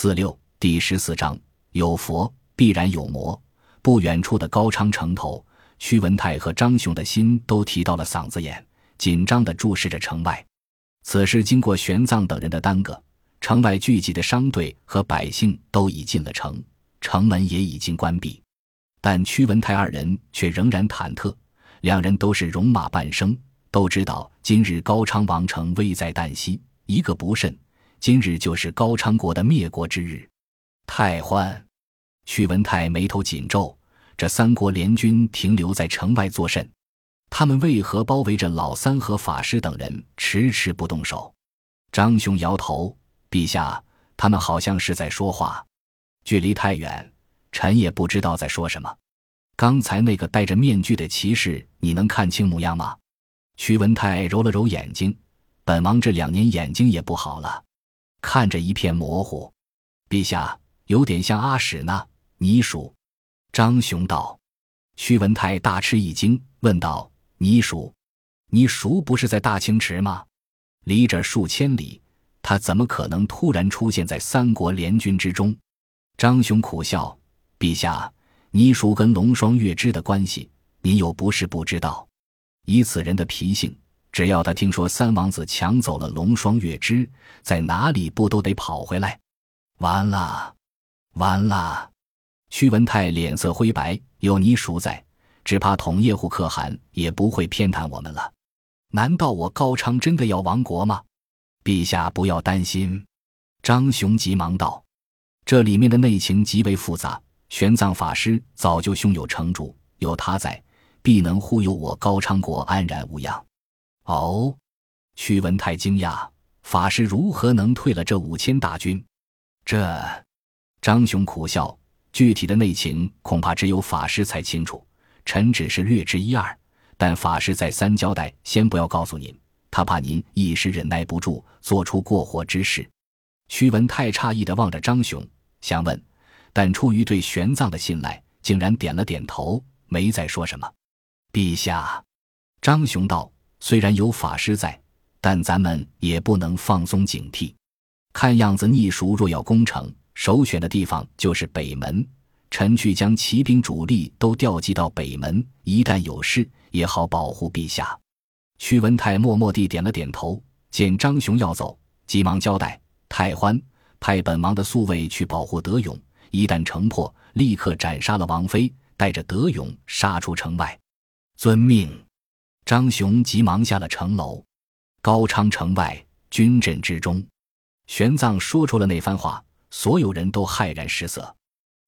四六第十四章有佛必然有魔。不远处的高昌城头，屈文泰和张雄的心都提到了嗓子眼，紧张地注视着城外。此时经过玄奘等人的耽搁，城外聚集的商队和百姓都已进了城，城门也已经关闭。但屈文泰二人却仍然忐忑。两人都是戎马半生，都知道今日高昌王城危在旦夕，一个不慎，今日就是高昌国的灭国之日。太欢，屈文泰眉头紧皱。这三国联军停留在城外作甚？他们为何包围着老三和法师等人，迟迟不动手？张雄摇头：“陛下，他们好像是在说话，距离太远，臣也不知道在说什么。刚才那个戴着面具的骑士，你能看清模样吗？”屈文泰揉了揉眼睛：“本王这两年眼睛也不好了，看着一片模糊。陛下，有点像阿史那、倪蜀。”张雄道：“屈文泰大吃一惊，问道：‘倪蜀，倪叔不是在大清池吗？离这数千里，他怎么可能突然出现在三国联军之中？’张雄苦笑：‘陛下，倪叔跟龙双月之的关系，您又不是不知道。以此人的脾性，只要他听说三王子抢走了龙双月之，在哪里不都得跑回来？完了，完了！’”屈文泰脸色灰白，有你叔在，只怕统叶护可汗也不会偏袒我们了。难道我高昌真的要亡国吗？陛下不要担心。张雄急忙道：“这里面的内情极为复杂，玄奘法师早就胸有成竹，有他在，必能护佑我高昌国安然无恙。”哦，屈文泰惊讶：“法师如何能退了这五千大军？”这，张雄苦笑。具体的内情恐怕只有法师才清楚，臣只是略知一二。但法师再三交代，先不要告诉您，他怕您一时忍耐不住，做出过火之事。屈文泰诧异的望着张雄，想问，但出于对玄奘的信赖，竟然点了点头，没再说什么。陛下，张雄道：“虽然有法师在，但咱们也不能放松警惕。看样子，逆蜀若要攻城。”首选的地方就是北门，臣去将骑兵主力都调集到北门，一旦有事也好保护陛下。屈文泰默默地点了点头，见张雄要走，急忙交代：“太欢，派本王的宿卫去保护德勇，一旦城破，立刻斩杀了王妃，带着德勇杀出城外。”遵命。张雄急忙下了城楼。高昌城外军阵之中，玄奘说出了那番话。所有人都骇然失色，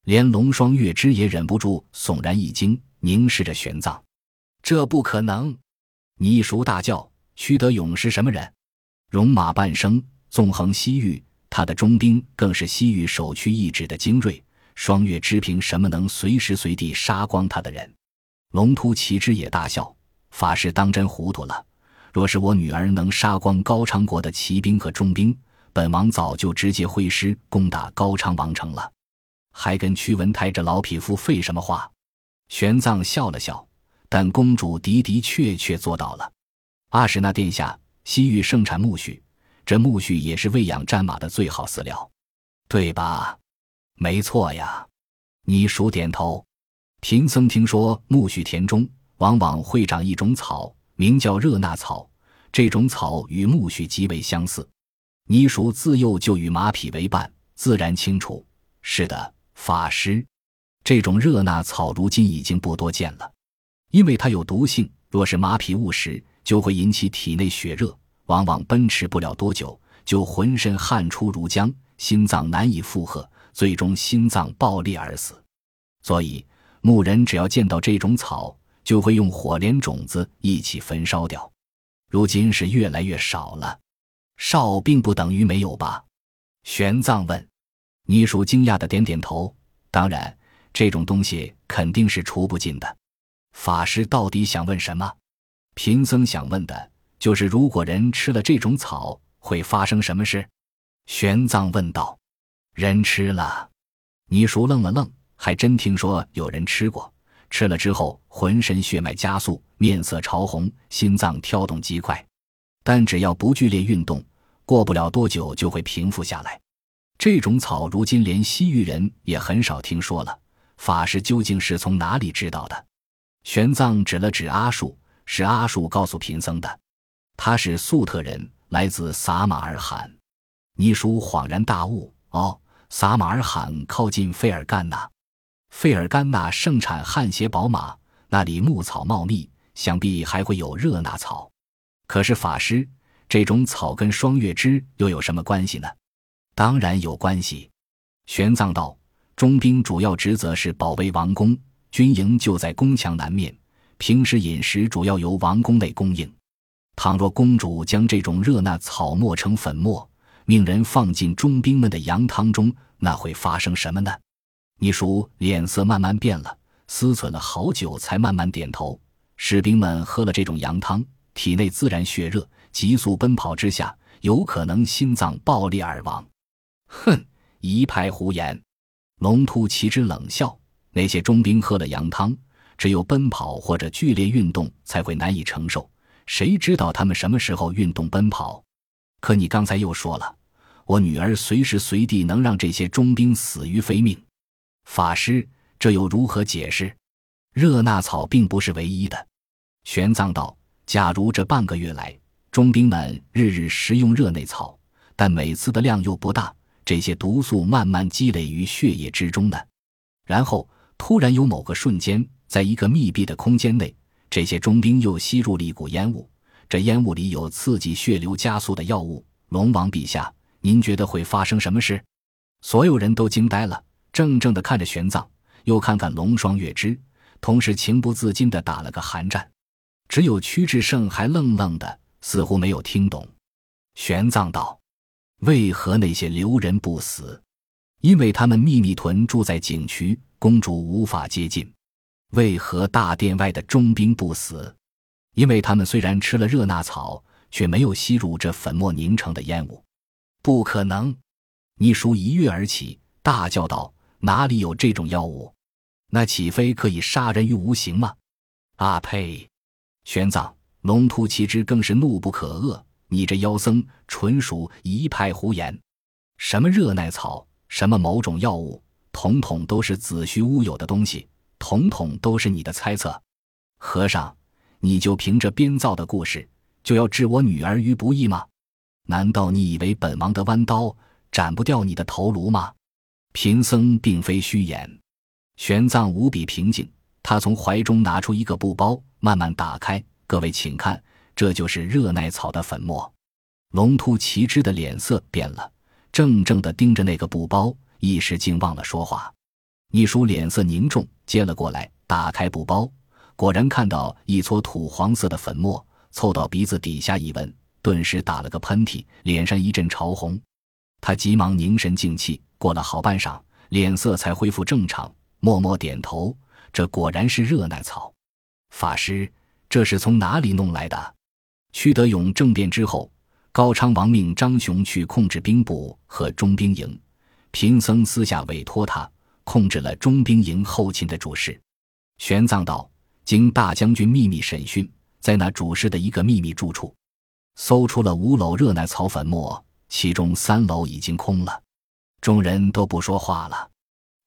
连龙双月之也忍不住悚然一惊，凝视着玄奘。这不可能！倪叔大叫：“屈德勇是什么人？戎马半生，纵横西域，他的中兵更是西域首屈一指的精锐。双月之凭什么能随时随地杀光他的人？”龙突骑之也大笑：“法师当真糊涂了？若是我女儿能杀光高昌国的骑兵和重兵。”本王早就直接挥师攻打高昌王城了，还跟屈文泰这老匹夫废什么话？玄奘笑了笑，但公主的的确确做到了。阿史那殿下，西域盛产苜蓿，这苜蓿也是喂养战马的最好饲料，对吧？没错呀。你数点头。贫僧听说苜蓿田中往往会长一种草，名叫热那草，这种草与苜蓿极为相似。倪叔自幼就与马匹为伴，自然清楚。是的，法师，这种热那草如今已经不多见了，因为它有毒性。若是马匹误食，就会引起体内血热，往往奔驰不了多久，就浑身汗出如浆，心脏难以负荷，最终心脏爆裂而死。所以牧人只要见到这种草，就会用火连种子一起焚烧掉。如今是越来越少了。少并不等于没有吧？玄奘问。倪叔惊讶的点点头。当然，这种东西肯定是除不尽的。法师到底想问什么？贫僧想问的就是，如果人吃了这种草，会发生什么事？玄奘问道。人吃了？倪叔愣了愣，还真听说有人吃过，吃了之后浑身血脉加速，面色潮红，心脏跳动极快，但只要不剧烈运动。过不了多久就会平复下来。这种草如今连西域人也很少听说了。法师究竟是从哪里知道的？玄奘指了指阿术，是阿术告诉贫僧的。他是粟特人，来自撒马尔罕。尼叔恍然大悟：哦，撒马尔罕靠近费尔干纳，费尔干纳盛产汗血宝马，那里牧草茂密，想必还会有热那草。可是法师，这种草跟双月枝又有什么关系呢？当然有关系。玄奘道。中兵主要职责是保卫王宫，军营就在宫墙南面。平时饮食主要由王宫内供应。倘若公主将这种热那草磨成粉末，命人放进中兵们的羊汤中，那会发生什么呢？你叔脸色慢慢变了，思忖了好久，才慢慢点头。士兵们喝了这种羊汤，体内自然血热，急速奔跑之下，有可能心脏爆裂而亡。哼，一派胡言。龙突其之冷笑：“那些中兵喝了羊汤，只有奔跑或者剧烈运动才会难以承受。谁知道他们什么时候运动奔跑？可你刚才又说了，我女儿随时随地能让这些中兵死于非命。法师，这又如何解释？热那草并不是唯一的。”玄奘道：“假如这半个月来，中兵们日日食用热内草，但每次的量又不大。”这些毒素慢慢积累于血液之中的，然后突然有某个瞬间，在一个密闭的空间内，这些中兵又吸入了一股烟雾。这烟雾里有刺激血流加速的药物。龙王陛下，您觉得会发生什么事？所有人都惊呆了，怔怔地看着玄奘，又看看龙双月枝，同时情不自禁地打了个寒战。只有屈志胜还愣愣的，似乎没有听懂。玄奘道。为何那些留人不死？因为他们秘密屯住在景区，公主无法接近。为何大殿外的中兵不死？因为他们虽然吃了热那草，却没有吸入这粉末凝成的烟雾。不可能！倪叔一跃而起，大叫道：“哪里有这种药物？那岂非可以杀人于无形吗？”啊呸！玄奘、龙突其之更是怒不可遏。你这妖僧纯属一派胡言！什么热奈草，什么某种药物，统统都是子虚乌有的东西，统统都是你的猜测。和尚，你就凭着编造的故事，就要置我女儿于不义吗？难道你以为本王的弯刀斩不掉你的头颅吗？贫僧并非虚言。玄奘无比平静，他从怀中拿出一个布包，慢慢打开。各位请看。这就是热奈草的粉末。龙突其之的脸色变了，怔怔地盯着那个布包，一时竟忘了说话。倪叔脸色凝重，接了过来，打开布包，果然看到一撮土黄色的粉末，凑到鼻子底下一闻，顿时打了个喷嚏，脸上一阵潮红。他急忙凝神静气，过了好半晌，脸色才恢复正常，默默点头：“这果然是热奶草。法师，这是从哪里弄来的？”屈德勇政变之后，高昌王命张雄去控制兵部和中兵营，贫僧私下委托他控制了中兵营后勤的主事。玄奘道：“经大将军秘密审讯，在那主事的一个秘密住处，搜出了五篓热奶草粉末，其中三篓已经空了。”众人都不说话了。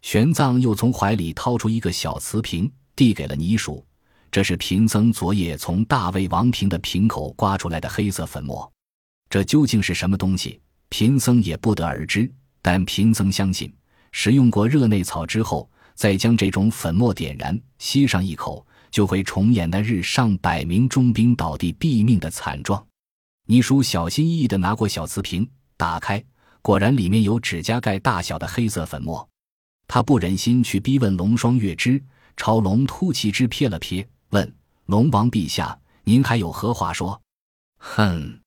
玄奘又从怀里掏出一个小瓷瓶，递给了倪叔。这是贫僧昨夜从大魏王平的瓶口刮出来的黑色粉末，这究竟是什么东西？贫僧也不得而知。但贫僧相信，食用过热内草之后，再将这种粉末点燃，吸上一口，就会重演那日上百名中兵倒地毙命的惨状。倪叔小心翼翼地拿过小瓷瓶，打开，果然里面有指甲盖大小的黑色粉末。他不忍心去逼问龙双月枝，朝龙突奇之瞥了瞥。问龙王陛下，您还有何话说？哼！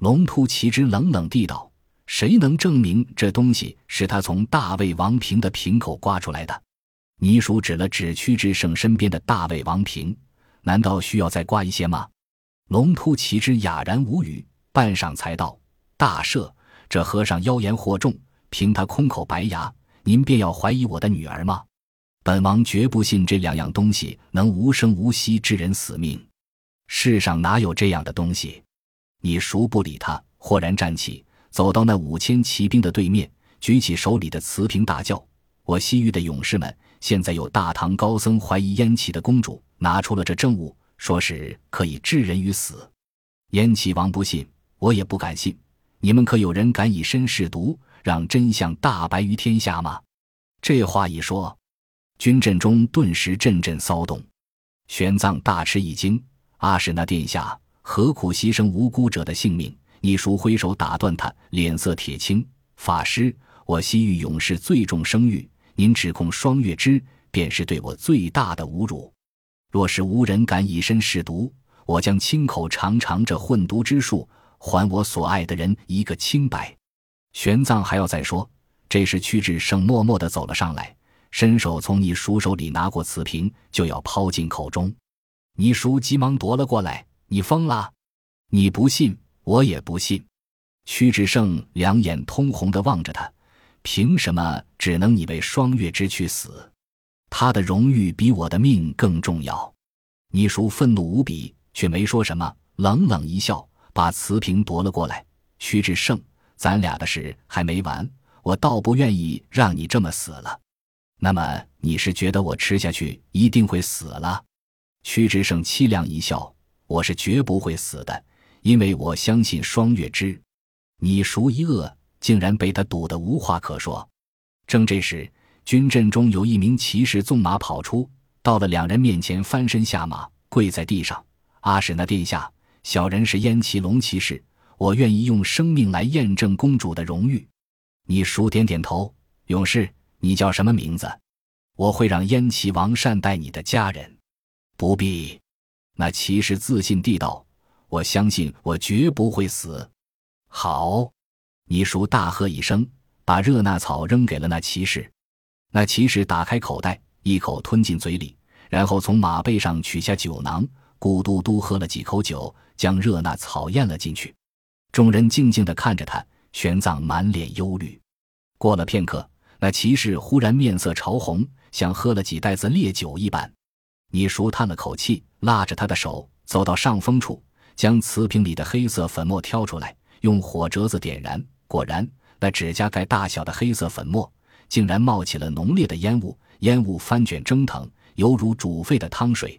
龙突奇之冷冷地道：“谁能证明这东西是他从大魏王平的瓶口刮出来的？”泥叔指了指屈之胜身边的大魏王瓶，难道需要再刮一些吗？龙突奇之哑然无语，半晌才道：“大赦，这和尚妖言惑众，凭他空口白牙，您便要怀疑我的女儿吗？”本王绝不信这两样东西能无声无息致人死命，世上哪有这样的东西？你熟不理他，豁然站起，走到那五千骑兵的对面，举起手里的瓷瓶，大叫：“我西域的勇士们！现在有大唐高僧怀疑燕齐的公主拿出了这证物，说是可以置人于死。燕齐王不信，我也不敢信。你们可有人敢以身试毒，让真相大白于天下吗？”这话一说，军阵中顿时阵阵骚动。玄奘大吃一惊：“阿史那殿下，何苦牺牲无辜者的性命？”你叔挥手打断他，脸色铁青：“法师，我西域勇士最重声誉，您指控双月之，便是对我最大的侮辱。若是无人敢以身试毒，我将亲口尝尝这混毒之术，还我所爱的人一个清白。”玄奘还要再说，这时屈志胜默默地走了上来。伸手从你叔手里拿过瓷瓶，就要抛进口中。你叔急忙夺了过来。你疯了？你不信，我也不信。屈志胜两眼通红的望着他，凭什么只能你为双月之去死？他的荣誉比我的命更重要。你叔愤怒无比，却没说什么，冷冷一笑，把瓷瓶夺了过来。屈志胜，咱俩的事还没完，我倒不愿意让你这么死了。那么你是觉得我吃下去一定会死了？屈志胜凄凉一笑：“我是绝不会死的，因为我相信双月枝。”你熟一恶，竟然被他堵得无话可说。正这时，军阵中有一名骑士纵马跑出，到了两人面前，翻身下马，跪在地上：“阿史那殿下，小人是燕齐龙骑士，我愿意用生命来验证公主的荣誉。”你熟点点头：“勇士。”你叫什么名字？我会让燕齐王善待你的家人。不必。那骑士自信地道：“我相信我绝不会死。”好，你叔大喝一声，把热那草扔给了那骑士。那骑士打开口袋，一口吞进嘴里，然后从马背上取下酒囊，咕嘟嘟喝了几口酒，将热那草咽了进去。众人静静地看着他，玄奘满脸忧虑。过了片刻。那骑士忽然面色潮红，像喝了几袋子烈酒一般。你叔叹了口气，拉着他的手走到上风处，将瓷瓶里的黑色粉末挑出来，用火折子点燃。果然，那指甲盖大小的黑色粉末竟然冒起了浓烈的烟雾，烟雾翻卷蒸腾，犹如煮沸的汤水。